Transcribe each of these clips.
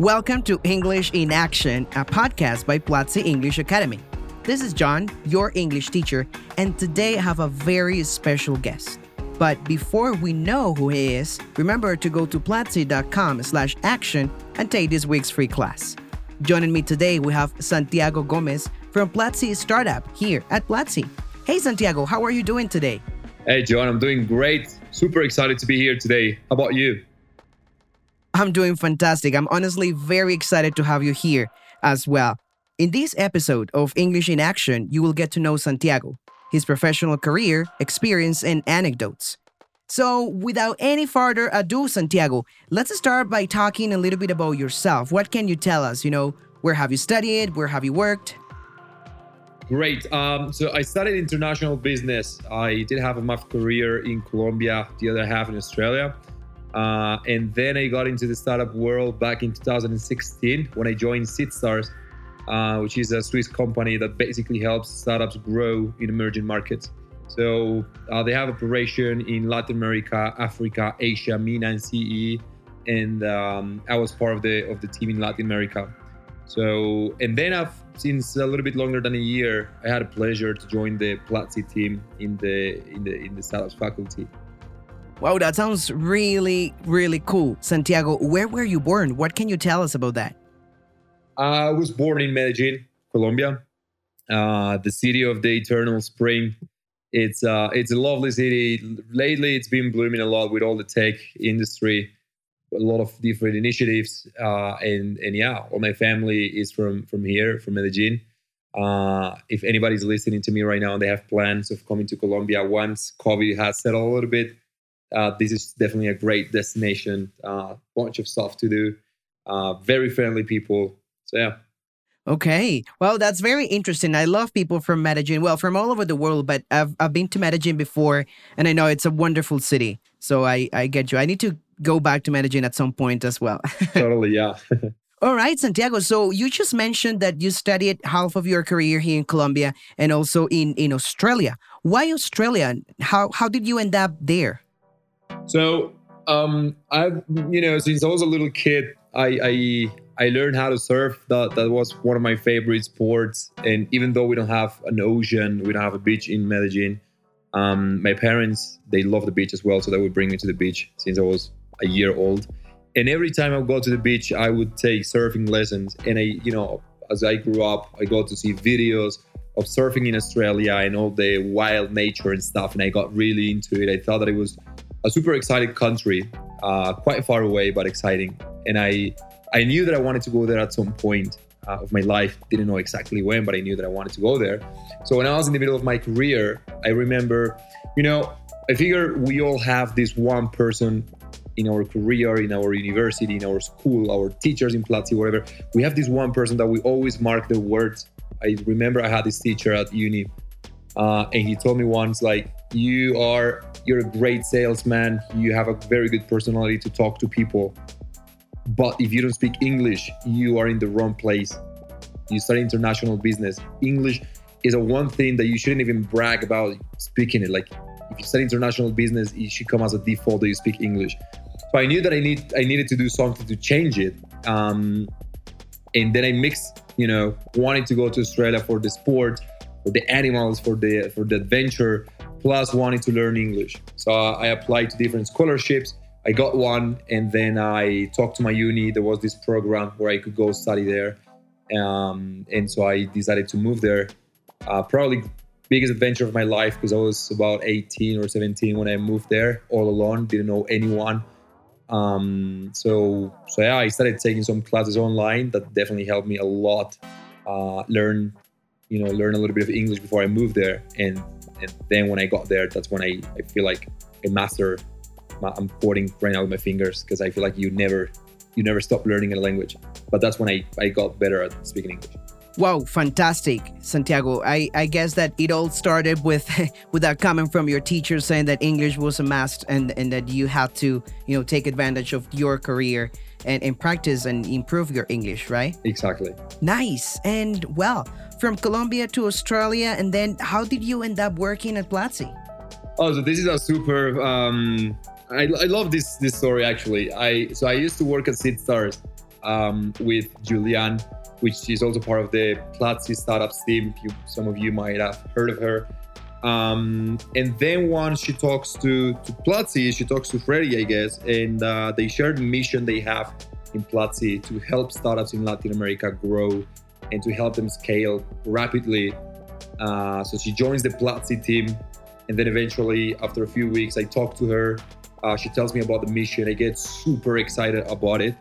Welcome to English in Action, a podcast by Platzi English Academy. This is John, your English teacher, and today I have a very special guest. But before we know who he is, remember to go to platzi.com slash action and take this week's free class. Joining me today, we have Santiago Gomez from Platzi Startup here at Platzi. Hey, Santiago, how are you doing today? Hey, John, I'm doing great. Super excited to be here today. How about you? I'm doing fantastic. I'm honestly very excited to have you here as well. In this episode of English in Action, you will get to know Santiago, his professional career, experience, and anecdotes. So, without any further ado, Santiago, let's start by talking a little bit about yourself. What can you tell us? You know, where have you studied? Where have you worked? Great. Um, so I studied international business. I did have a math career in Colombia, the other half in Australia. Uh, and then I got into the startup world back in 2016 when I joined SeedStars, uh, which is a Swiss company that basically helps startups grow in emerging markets. So uh, they have operation in Latin America, Africa, Asia, MENA, and CE, and um, I was part of the of the team in Latin America. So and then I've since a little bit longer than a year, I had a pleasure to join the Platzi team in the in the in the startups faculty. Wow, that sounds really, really cool. Santiago, where were you born? What can you tell us about that? I was born in Medellin, Colombia, uh, the city of the eternal spring. It's uh, it's a lovely city. Lately, it's been blooming a lot with all the tech industry, a lot of different initiatives, uh, and and yeah, all my family is from from here, from Medellin. Uh, if anybody's listening to me right now and they have plans of coming to Colombia once COVID has settled a little bit, uh, this is definitely a great destination. Uh, bunch of stuff to do. Uh, very friendly people. So yeah. Okay. Well, that's very interesting. I love people from Medellin. Well, from all over the world, but I've I've been to Medellin before, and I know it's a wonderful city. So I I get you. I need to go back to Medellin at some point as well. totally. Yeah. All right, Santiago. So you just mentioned that you studied half of your career here in Colombia and also in, in Australia. Why Australia? How how did you end up there? So um, I, you know, since I was a little kid, I, I I learned how to surf. That that was one of my favorite sports. And even though we don't have an ocean, we don't have a beach in Medellin. Um, my parents they love the beach as well, so they would bring me to the beach since I was a year old. And every time I would go to the beach, I would take surfing lessons. And I, you know, as I grew up, I got to see videos of surfing in Australia and all the wild nature and stuff. And I got really into it. I thought that it was a super exciting country, uh, quite far away but exciting. And I I knew that I wanted to go there at some point uh, of my life. Didn't know exactly when, but I knew that I wanted to go there. So when I was in the middle of my career, I remember, you know, I figure we all have this one person in our career, in our university, in our school, our teachers in Platzi, whatever. We have this one person that we always mark their words. I remember I had this teacher at uni, uh, and he told me once, like, you are you're a great salesman. You have a very good personality to talk to people. But if you don't speak english you are in the wrong place. You study international business. English is a one thing that you shouldn't even brag about speaking it. Like if you study international business it should come as a default that you speak english. So i knew that i need i needed to do something to change it. Um, and then i mixed you know wanting to go to australia for the sport for the animals for the for the adventure plus wanted to learn English. So I applied to different scholarships. I got one, and then I talked to my uni. There was this program where I could go study there, um, and so I decided to move there. Uh, probably biggest adventure of my life because I was about 18 or 17 when I moved there, all alone, didn't know anyone. Um, so so yeah, I started taking some classes online that definitely helped me a lot. Uh, learn, you know, learn a little bit of English before I moved there, and and then when I got there, that's when I, I feel like a master. I'm quoting right now with my fingers because I feel like you never you never stop learning a language. But that's when I, I got better at speaking English. Wow, fantastic, Santiago. I, I guess that it all started with with that comment from your teacher saying that English was a must and, and that you had to, you know, take advantage of your career and, and practice and improve your English, right? Exactly. Nice. And well, from Colombia to Australia, and then how did you end up working at Platzi? Oh, so this is a super. Um, I, I love this this story actually. I so I used to work at Seed Stars um, with Julian which is also part of the Platzi startups team. You, some of you might have heard of her. Um, and then once she talks to, to Platzi, she talks to Freddy, I guess, and uh, they share the mission they have in Platzi to help startups in Latin America grow and to help them scale rapidly. Uh, so she joins the Platzi team. And then eventually, after a few weeks, I talk to her. Uh, she tells me about the mission. I get super excited about it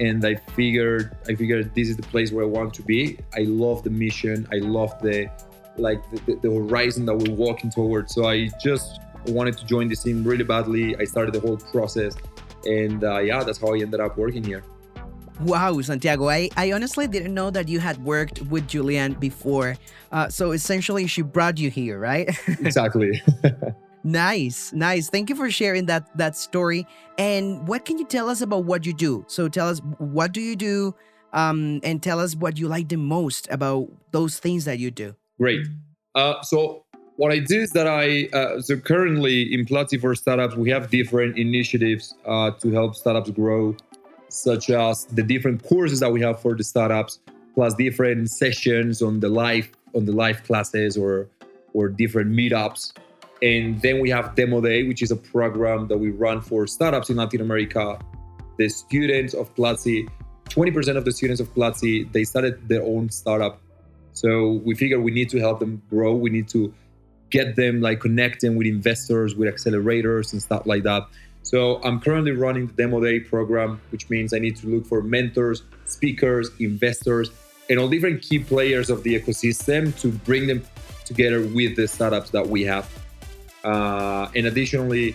and I figured I figured this is the place where I want to be. I love the mission. I love the like the, the horizon that we're walking towards. So I just wanted to join the team really badly. I started the whole process, and uh, yeah, that's how I ended up working here. Wow, Santiago, I, I honestly didn't know that you had worked with Julian before. Uh, so essentially, she brought you here, right? exactly. Nice, nice. Thank you for sharing that that story. And what can you tell us about what you do? So tell us what do you do, um, and tell us what you like the most about those things that you do. Great. Uh, so what I do is that I uh, so currently in Platzi for Startups we have different initiatives uh, to help startups grow, such as the different courses that we have for the startups, plus different sessions on the live on the live classes or or different meetups and then we have Demo Day, which is a program that we run for startups in Latin America. The students of Platzi, 20% of the students of Platzi, they started their own startup. So we figure we need to help them grow. We need to get them like connecting with investors, with accelerators and stuff like that. So I'm currently running the Demo Day program, which means I need to look for mentors, speakers, investors, and all different key players of the ecosystem to bring them together with the startups that we have. Uh, and additionally,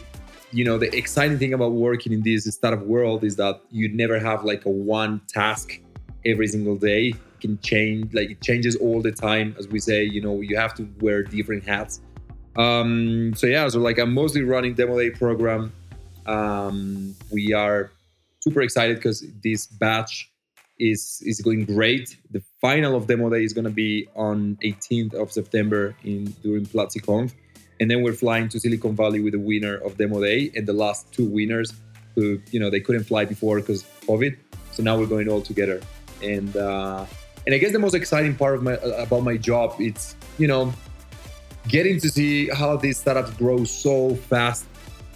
you know, the exciting thing about working in this startup world is that you never have like a one task every single day. It can change, like it changes all the time. As we say, you know, you have to wear different hats. Um, so yeah, so like I'm mostly running demo day program. Um, we are super excited because this batch is is going great. The final of demo day is going to be on 18th of September in during PlatziConf. And then we're flying to Silicon Valley with the winner of Demo Day and the last two winners who, you know, they couldn't fly before because COVID. So now we're going all together. And uh, and I guess the most exciting part of my about my job it's you know getting to see how these startups grow so fast.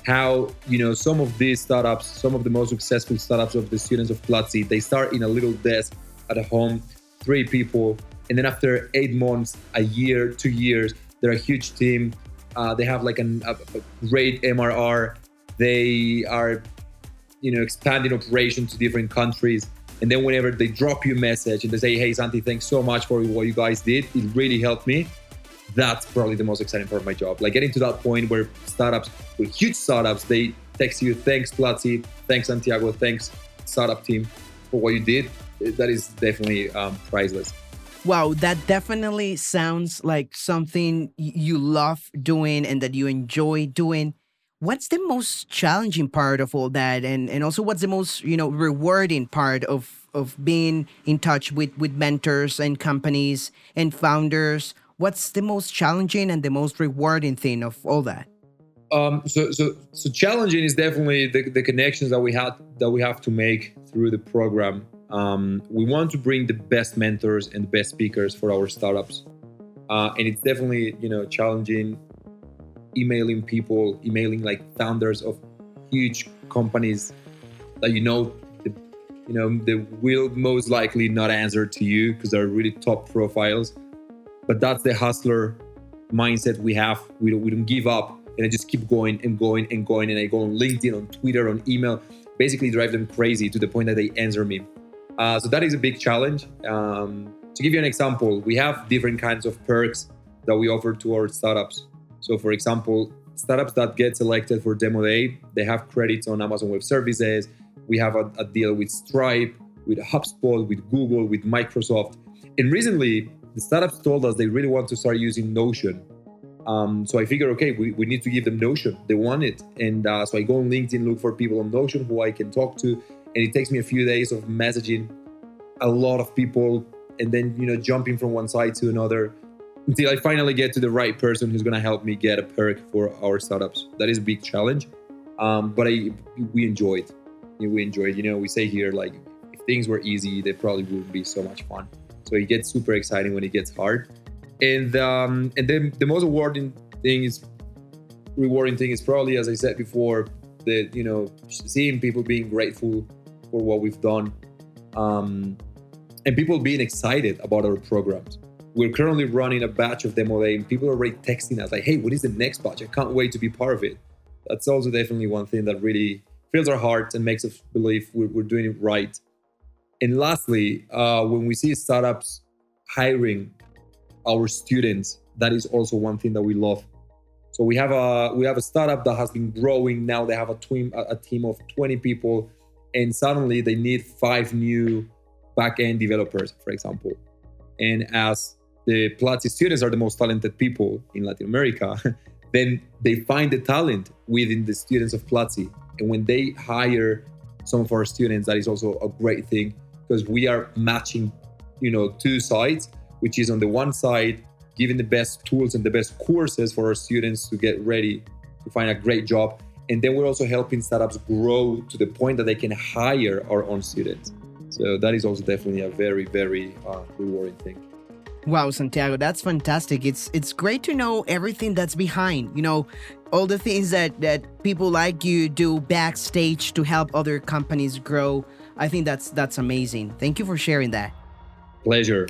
How you know some of these startups, some of the most successful startups of the students of Platzi, they start in a little desk at a home, three people, and then after eight months, a year, two years, they're a huge team uh, they have like an, a, a great MRR. They are, you know, expanding operations to different countries. And then whenever they drop you a message and they say, "Hey, Santi, thanks so much for what you guys did. It really helped me." That's probably the most exciting part of my job. Like getting to that point where startups, with huge startups, they text you, "Thanks, Platzi. Thanks, Santiago. Thanks, startup team, for what you did." That is definitely um, priceless. Wow, that definitely sounds like something you love doing and that you enjoy doing. What's the most challenging part of all that and and also what's the most, you know, rewarding part of of being in touch with with mentors and companies and founders? What's the most challenging and the most rewarding thing of all that? Um, so, so, so challenging is definitely the, the connections that we had that we have to make through the program. Um, we want to bring the best mentors and the best speakers for our startups, uh, and it's definitely you know challenging. Emailing people, emailing like founders of huge companies that you know, the, you know, they will most likely not answer to you because they're really top profiles. But that's the hustler mindset we have. We don't, we don't give up, and I just keep going and going and going. And I go on LinkedIn, on Twitter, on email, basically drive them crazy to the point that they answer me. Uh, so that is a big challenge. Um, to give you an example, we have different kinds of perks that we offer to our startups. So, for example, startups that get selected for demo day, they have credits on Amazon Web Services, We have a, a deal with Stripe, with HubSpot, with Google, with Microsoft. And recently, the startups told us they really want to start using Notion. Um, so I figured, okay, we, we need to give them Notion. They want it. And uh, so I go on LinkedIn, look for people on Notion who I can talk to. And it takes me a few days of messaging a lot of people and then, you know, jumping from one side to another until I finally get to the right person who's going to help me get a perk for our startups. That is a big challenge. Um, but I, we enjoyed. We enjoyed. You know, we say here like if things were easy, they probably wouldn't be so much fun. So it gets super exciting when it gets hard. And um, and then the most rewarding thing is rewarding thing is probably as I said before, the you know seeing people being grateful for what we've done, um, and people being excited about our programs. We're currently running a batch of demo day, and people are already texting us like, "Hey, what is the next batch? I can't wait to be part of it." That's also definitely one thing that really fills our hearts and makes us believe we're, we're doing it right. And lastly, uh, when we see startups hiring our students, that is also one thing that we love. So we have a we have a startup that has been growing. Now they have a team a team of 20 people, and suddenly they need five new back-end developers, for example. And as the Platzi students are the most talented people in Latin America, then they find the talent within the students of Platzi. And when they hire some of our students, that is also a great thing because we are matching, you know, two sides, which is on the one side, giving the best tools and the best courses for our students to get ready to find a great job. And then we're also helping startups grow to the point that they can hire our own students. So that is also definitely a very, very uh, rewarding thing. Wow, Santiago, that's fantastic. It's it's great to know everything that's behind. You know, all the things that that people like you do backstage to help other companies grow. I think that's that's amazing. Thank you for sharing that. Pleasure.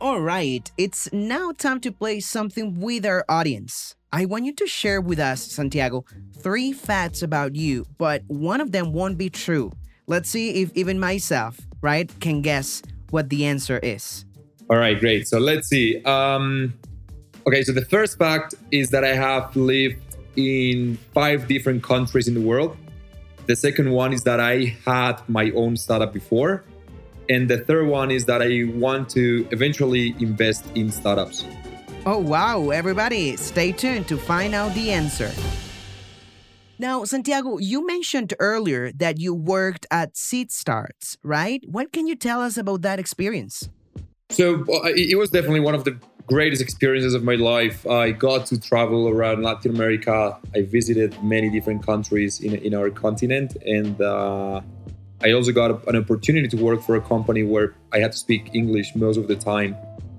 All right, it's now time to play something with our audience. I want you to share with us, Santiago, three facts about you, but one of them won't be true. Let's see if even myself, right, can guess what the answer is. All right, great. So let's see. Um, okay, so the first fact is that I have lived in five different countries in the world. The second one is that I had my own startup before. And the third one is that I want to eventually invest in startups. Oh, wow. Everybody, stay tuned to find out the answer. Now, Santiago, you mentioned earlier that you worked at Seedstars, right? What can you tell us about that experience? So uh, it was definitely one of the greatest experiences of my life. I got to travel around Latin America. I visited many different countries in, in our continent. And uh, I also got an opportunity to work for a company where I had to speak English most of the time,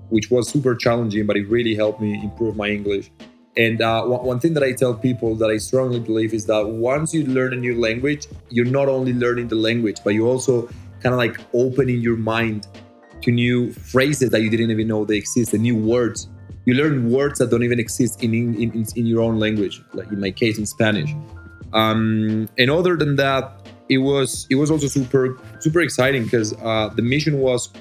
which was super challenging, but it really helped me improve my English. And uh, one thing that I tell people that I strongly believe is that once you learn a new language, you're not only learning the language, but you also kind of like opening your mind to new phrases that you didn't even know they exist, the new words. You learn words that don't even exist in in, in, in your own language, like in my case in Spanish. Um, and other than that, it was it was also super super exciting because uh, the mission was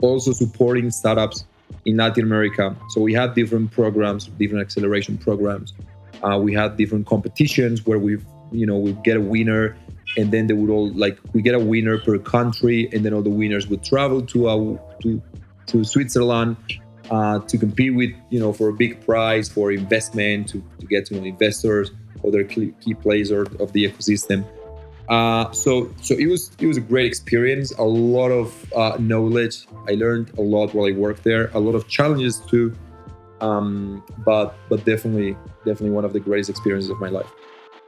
also supporting startups in Latin America. So we had different programs, different acceleration programs. Uh, we had different competitions where we you know we get a winner and then they would all like we get a winner per country, and then all the winners would travel to a to to Switzerland uh, to compete with you know for a big prize for investment to, to get to know investors, other key, key players of the ecosystem. Uh, so so it was it was a great experience, a lot of uh, knowledge. I learned a lot while I worked there, a lot of challenges too, um, but but definitely definitely one of the greatest experiences of my life.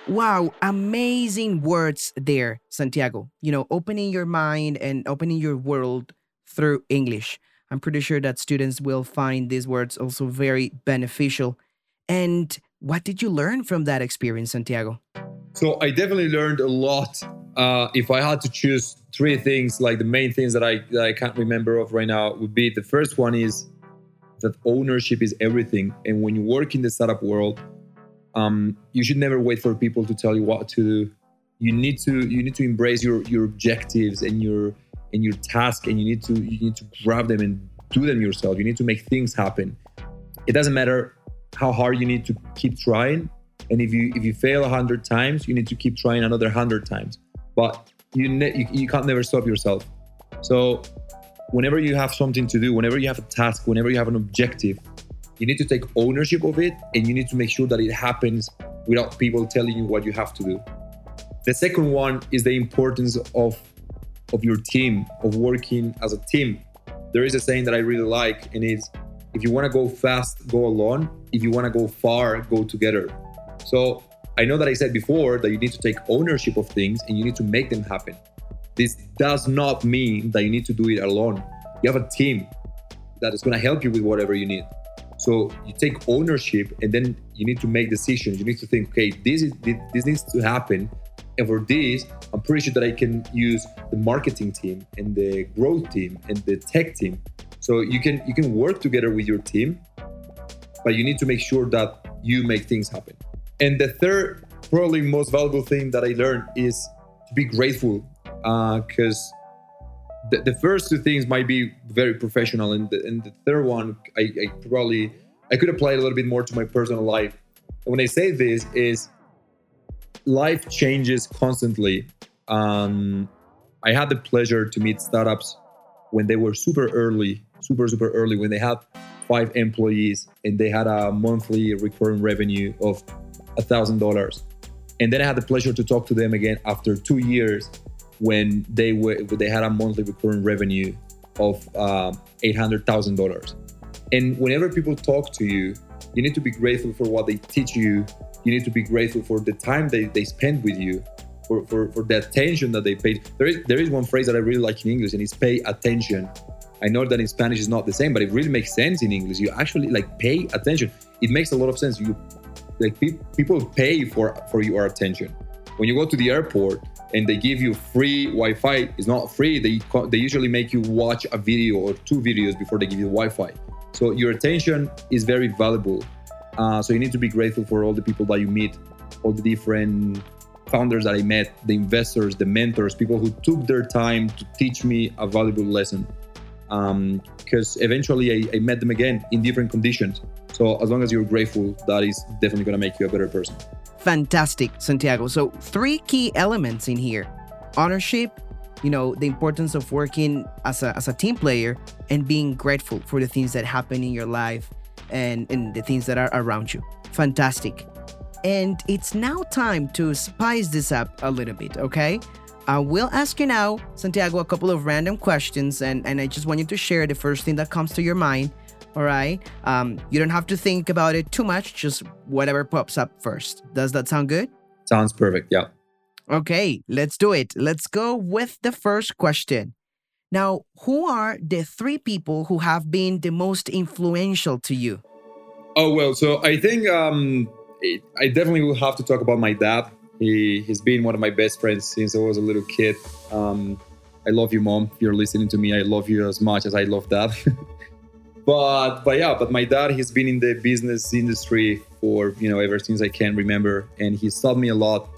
Wow, amazing words there, Santiago. You know, opening your mind and opening your world through English. I'm pretty sure that students will find these words also very beneficial. And what did you learn from that experience, Santiago? So, I definitely learned a lot. Uh, if I had to choose three things, like the main things that I, that I can't remember of right now, would be the first one is that ownership is everything. And when you work in the startup world, um, you should never wait for people to tell you what to do. You need to you need to embrace your your objectives and your and your task, and you need to you need to grab them and do them yourself. You need to make things happen. It doesn't matter how hard you need to keep trying, and if you if you fail a hundred times, you need to keep trying another hundred times. But you, ne- you you can't never stop yourself. So whenever you have something to do, whenever you have a task, whenever you have an objective, you need to take ownership of it and you need to make sure that it happens without people telling you what you have to do. The second one is the importance of of your team, of working as a team. There is a saying that I really like, and it's if you want to go fast, go alone. If you want to go far, go together. So I know that I said before that you need to take ownership of things and you need to make them happen. This does not mean that you need to do it alone. You have a team that is going to help you with whatever you need. So you take ownership and then you need to make decisions. You need to think, okay, this is this needs to happen. And for this, I'm pretty sure that I can use the marketing team and the growth team and the tech team. So you can you can work together with your team, but you need to make sure that you make things happen. And the third, probably most valuable thing that I learned is to be grateful because uh, the, the, first two things might be very professional, and the, and the third one, I, I, probably I could apply a little bit more to my personal life. And when I say this, is life changes constantly. Um, I had the pleasure to meet startups when they were super early, super super early, when they had five employees and they had a monthly recurring revenue of a thousand dollars. And then I had the pleasure to talk to them again after two years when they were they had a monthly recurring revenue of uh, eight hundred thousand dollars. And whenever people talk to you, you need to be grateful for what they teach you. You need to be grateful for the time they, they spend with you, for, for, for the attention that they pay. There is there is one phrase that I really like in English, and it's pay attention. I know that in Spanish is not the same, but it really makes sense in English. You actually like pay attention. It makes a lot of sense. You like pe- people pay for for your attention. When you go to the airport, and they give you free Wi-Fi. It's not free. They they usually make you watch a video or two videos before they give you Wi-Fi. So your attention is very valuable. Uh, so you need to be grateful for all the people that you meet, all the different founders that I met, the investors, the mentors, people who took their time to teach me a valuable lesson. Because um, eventually I, I met them again in different conditions. So as long as you're grateful, that is definitely going to make you a better person. Fantastic, Santiago. So, three key elements in here ownership, you know, the importance of working as a, as a team player, and being grateful for the things that happen in your life and, and the things that are around you. Fantastic. And it's now time to spice this up a little bit, okay? I will ask you now, Santiago, a couple of random questions, and, and I just want you to share the first thing that comes to your mind all right. Um, you don't have to think about it too much, just whatever pops up first. Does that sound good? Sounds perfect. Yeah. Okay, let's do it. Let's go with the first question. Now, who are the three people who have been the most influential to you? Oh, well, so I think um, I definitely will have to talk about my dad. He, he's been one of my best friends since I was a little kid. Um, I love you, mom. If you're listening to me, I love you as much as I love dad. but but yeah but my dad he's been in the business industry for you know ever since i can remember. And he's taught me a lot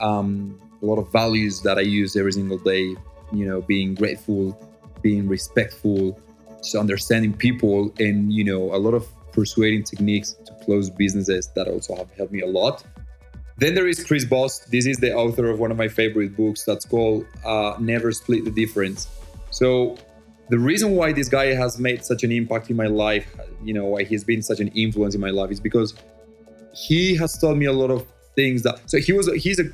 um, a lot of values that i use every single day you know being grateful being respectful just understanding people and you know a lot of persuading techniques to close businesses that also have helped me a lot. Then there is Chris Voss. This is the author of one of my favorite books. That's called uh, never split the difference. So the reason why this guy has made such an impact in my life, you know, why he's been such an influence in my life is because he has taught me a lot of things that so he was he's a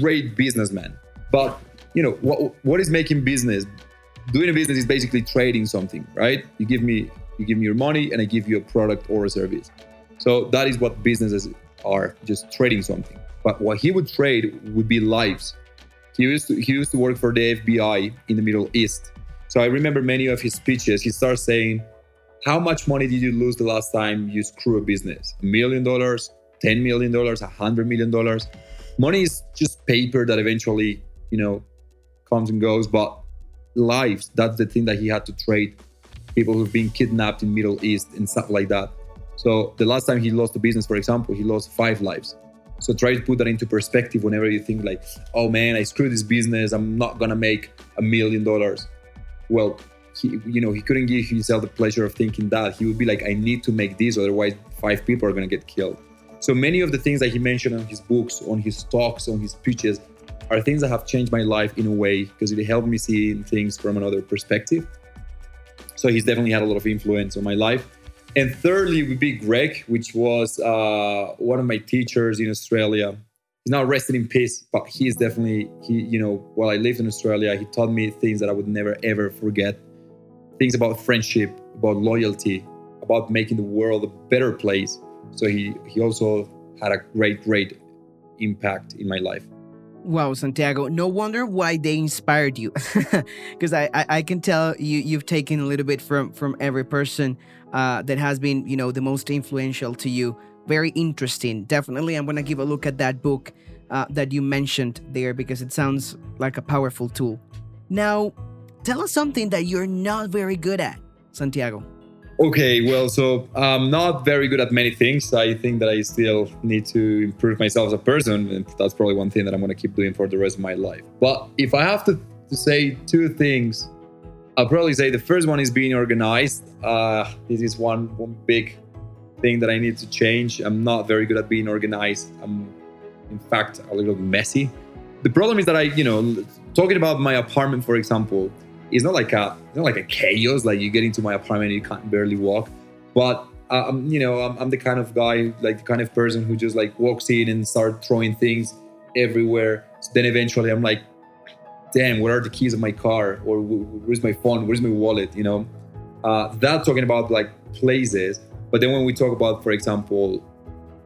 great businessman. But you know, what what is making business? Doing a business is basically trading something, right? You give me you give me your money and I give you a product or a service. So that is what businesses are, just trading something. But what he would trade would be lives. He used to he used to work for the FBI in the Middle East so I remember many of his speeches. He starts saying, How much money did you lose the last time you screw a business? A million dollars, $10 million, a $100 million? Money is just paper that eventually, you know, comes and goes. But lives, that's the thing that he had to trade. People who've been kidnapped in Middle East and stuff like that. So the last time he lost a business, for example, he lost five lives. So try to put that into perspective whenever you think like, oh man, I screwed this business. I'm not gonna make a million dollars well, he, you know, he couldn't give himself the pleasure of thinking that. He would be like, I need to make this, otherwise five people are going to get killed. So many of the things that he mentioned on his books, on his talks, on his speeches, are things that have changed my life in a way because it helped me see things from another perspective. So he's definitely had a lot of influence on my life. And thirdly would be Greg, which was uh, one of my teachers in Australia. He's now rested in peace, but he is definitely he. You know, while I lived in Australia, he taught me things that I would never ever forget. Things about friendship, about loyalty, about making the world a better place. So he he also had a great great impact in my life. Wow, Santiago, no wonder why they inspired you. Because I, I, I, can tell you you've taken a little bit from from every person uh, that has been, you know, the most influential to you. Very interesting. Definitely, I'm gonna give a look at that book uh, that you mentioned there because it sounds like a powerful tool. Now, tell us something that you're not very good at, Santiago. Okay, well, so I'm not very good at many things. I think that I still need to improve myself as a person, and that's probably one thing that I'm going to keep doing for the rest of my life. But if I have to, to say two things, I'll probably say the first one is being organized. Uh, this is one one big thing that I need to change. I'm not very good at being organized. I'm, in fact, a little messy. The problem is that I, you know, talking about my apartment, for example is not like a not like a chaos like you get into my apartment you can't barely walk but um, you know I'm, I'm, the kind of guy like the kind of person who just like walks in and start throwing things everywhere so then eventually i'm like damn where are the keys of my car or where's my phone where's my wallet you know uh, that talking about like places but then when we talk about for example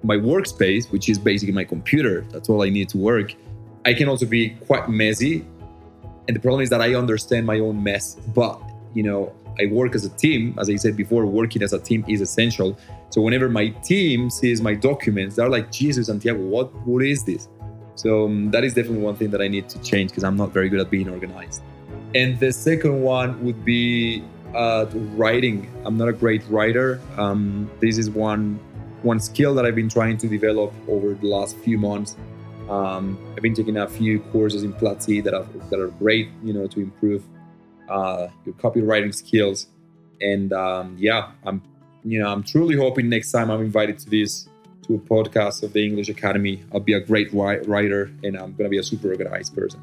my workspace which is basically my computer that's all i need to work i can also be quite messy and the problem is that I understand my own mess, but you know, I work as a team. As I said before, working as a team is essential. So whenever my team sees my documents, they're like, Jesus, Santiago, what what is this? So um, that is definitely one thing that I need to change because I'm not very good at being organized. And the second one would be uh, writing. I'm not a great writer. Um, this is one one skill that I've been trying to develop over the last few months. Um, I've been taking a few courses in Platzi that are that are great, you know, to improve uh, your copywriting skills. And um, yeah, I'm, you know, I'm truly hoping next time I'm invited to this to a podcast of the English Academy, I'll be a great writer and I'm gonna be a super organized person.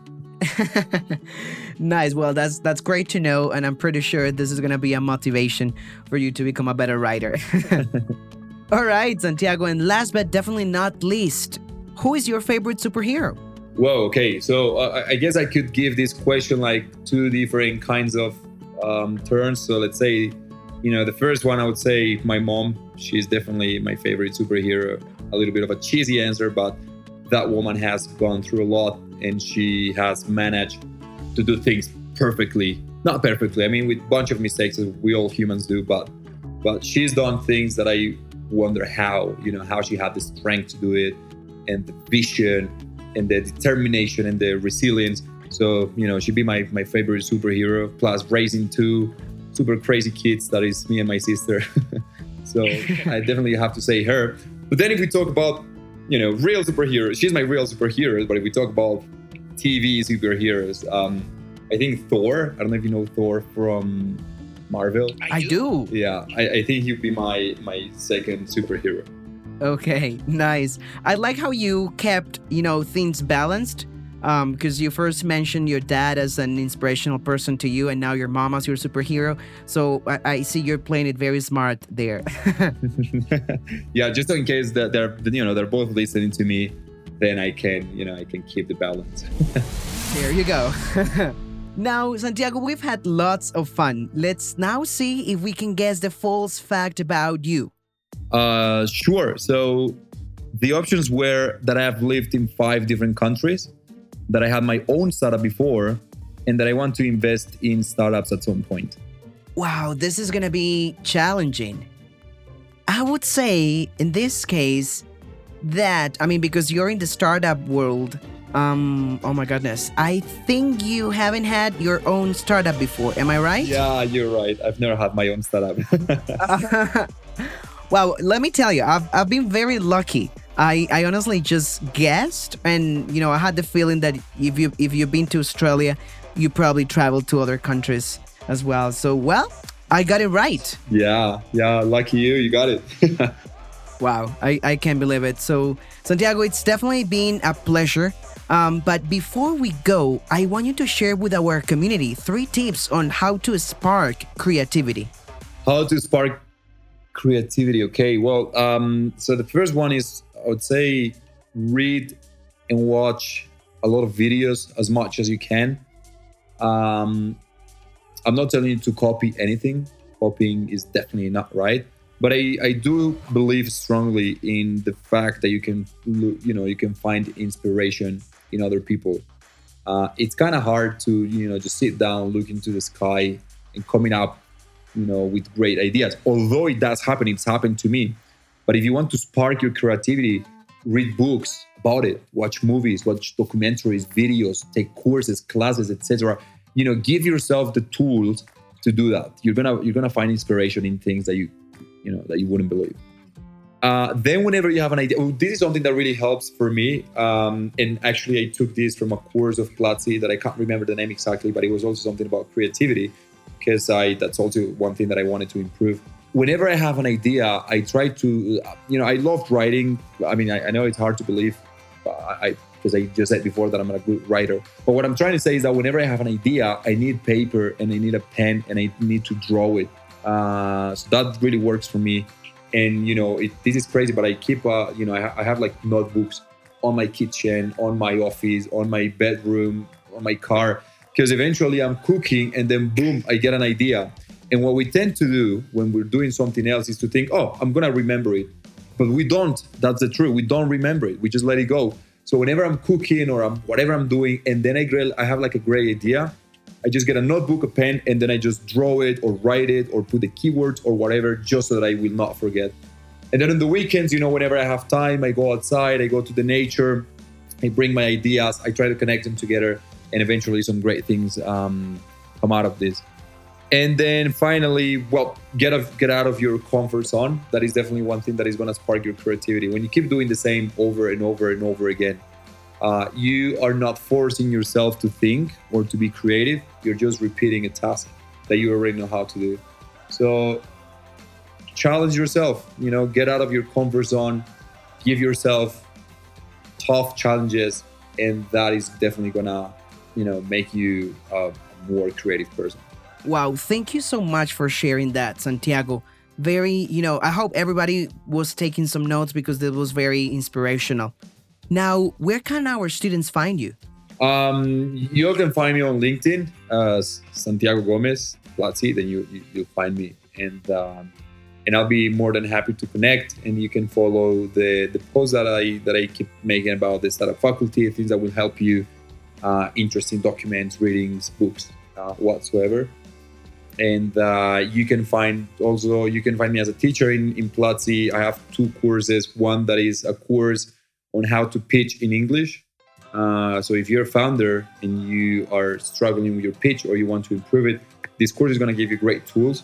nice. Well, that's that's great to know, and I'm pretty sure this is gonna be a motivation for you to become a better writer. All right, Santiago, and last but definitely not least, who is your favorite superhero? Well, okay. So uh, I guess I could give this question like two different kinds of um, turns. So let's say, you know, the first one I would say my mom. She's definitely my favorite superhero. A little bit of a cheesy answer, but that woman has gone through a lot and she has managed to do things perfectly. Not perfectly. I mean, with a bunch of mistakes as we all humans do, but but she's done things that I wonder how, you know, how she had the strength to do it and the vision and the determination and the resilience. So, you know, she'd be my, my favorite superhero, plus raising two super crazy kids. That is me and my sister. so I definitely have to say her. But then if we talk about, you know, real superheroes, she's my real superhero. But if we talk about TV superheroes, um, I think Thor. I don't know if you know Thor from Marvel. I do. Yeah, I, I think he'd be my my second superhero. Okay, nice. I like how you kept, you know, things balanced. Um, because you first mentioned your dad as an inspirational person to you, and now your mom as your superhero. So I, I see you're playing it very smart there. yeah, just in case that they're, you know, they're both listening to me, then I can, you know, I can keep the balance. there you go. Now, Santiago, we've had lots of fun. Let's now see if we can guess the false fact about you. Uh, sure. So the options were that I have lived in five different countries, that I had my own startup before, and that I want to invest in startups at some point. Wow, this is going to be challenging. I would say in this case that, I mean, because you're in the startup world, um, oh my goodness, I think you haven't had your own startup before. Am I right? Yeah, you're right. I've never had my own startup. Well, let me tell you, I've, I've been very lucky. I, I honestly just guessed, and you know, I had the feeling that if you if you've been to Australia, you probably traveled to other countries as well. So, well, I got it right. Yeah, yeah, lucky you, you got it. wow, I, I can't believe it. So, Santiago, it's definitely been a pleasure Um, but before we go, I want you to share with our community three tips on how to spark creativity. How to spark creativity? Okay, well, um, so the first one is I would say read and watch a lot of videos as much as you can. Um, I'm not telling you to copy anything. Copying is definitely not right. But I, I do believe strongly in the fact that you can you know you can find inspiration in other people. Uh, it's kind of hard to you know just sit down, look into the sky, and coming up you know with great ideas. Although it does happen, it's happened to me. But if you want to spark your creativity, read books about it, watch movies, watch documentaries, videos, take courses, classes, etc. You know, give yourself the tools to do that. You're gonna you're gonna find inspiration in things that you you know that you wouldn't believe. Uh, then whenever you have an idea, oh, this is something that really helps for me. Um, and actually, I took this from a course of Platzi that I can't remember the name exactly, but it was also something about creativity because I that's also one thing that I wanted to improve. Whenever I have an idea, I try to, you know, I love writing. I mean, I, I know it's hard to believe, I because I just said before that I'm a good writer. But what I'm trying to say is that whenever I have an idea, I need paper and I need a pen and I need to draw it. Uh, so that really works for me. And you know, it, this is crazy, but I keep, uh, you know, I, ha- I have like notebooks on my kitchen, on my office, on my bedroom, on my car, because eventually I'm cooking and then boom, I get an idea. And what we tend to do when we're doing something else is to think, oh, I'm gonna remember it. But we don't. That's the truth. We don't remember it. We just let it go. So whenever I'm cooking or I'm whatever I'm doing, and then I grill, I have like a great idea. I just get a notebook, a pen, and then I just draw it or write it or put the keywords or whatever, just so that I will not forget. And then on the weekends, you know, whenever I have time, I go outside, I go to the nature, I bring my ideas, I try to connect them together, and eventually some great things um, come out of this. And then finally, well, get get out of your comfort zone. That is definitely one thing that is going to spark your creativity. When you keep doing the same over and over and over again, uh, you are not forcing yourself to think or to be creative. You're just repeating a task that you already know how to do. So challenge yourself. You know, get out of your comfort zone. Give yourself tough challenges, and that is definitely gonna, you know, make you a more creative person. Wow, thank you so much for sharing that, Santiago. Very, you know, I hope everybody was taking some notes because it was very inspirational. Now, where can our students find you? Um, you can find me on LinkedIn, uh, Santiago Gomez Platzi. Then you, you will find me, and um, and I'll be more than happy to connect. And you can follow the the posts that I that I keep making about the startup faculty, things that will help you, uh, interesting documents, readings, books, uh, whatsoever and uh, you can find also you can find me as a teacher in, in Platzi. I have two courses. One that is a course on how to pitch in English. Uh, so if you're a founder and you are struggling with your pitch or you want to improve it, this course is going to give you great tools.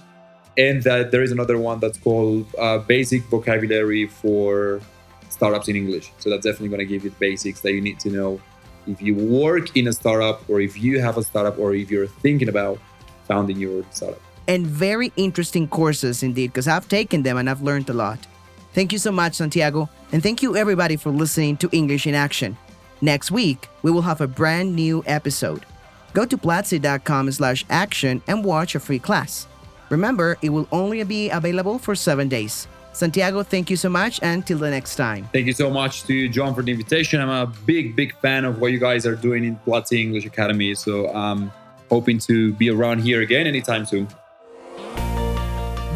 And that there is another one that's called uh, Basic Vocabulary for Startups in English. So that's definitely going to give you the basics that you need to know if you work in a startup or if you have a startup or if you're thinking about founding your startup. And very interesting courses indeed, because I've taken them and I've learned a lot. Thank you so much, Santiago, and thank you everybody for listening to English in Action. Next week, we will have a brand new episode. Go to platzi.com slash action and watch a free class. Remember, it will only be available for seven days. Santiago, thank you so much, and till the next time. Thank you so much to you, John, for the invitation. I'm a big, big fan of what you guys are doing in Platzi English Academy. So, um, hoping to be around here again anytime soon.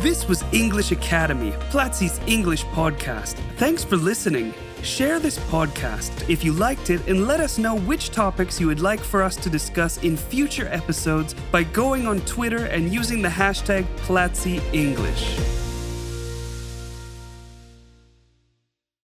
This was English Academy, Platzi's English podcast. Thanks for listening. Share this podcast if you liked it and let us know which topics you would like for us to discuss in future episodes by going on Twitter and using the hashtag Platzi English.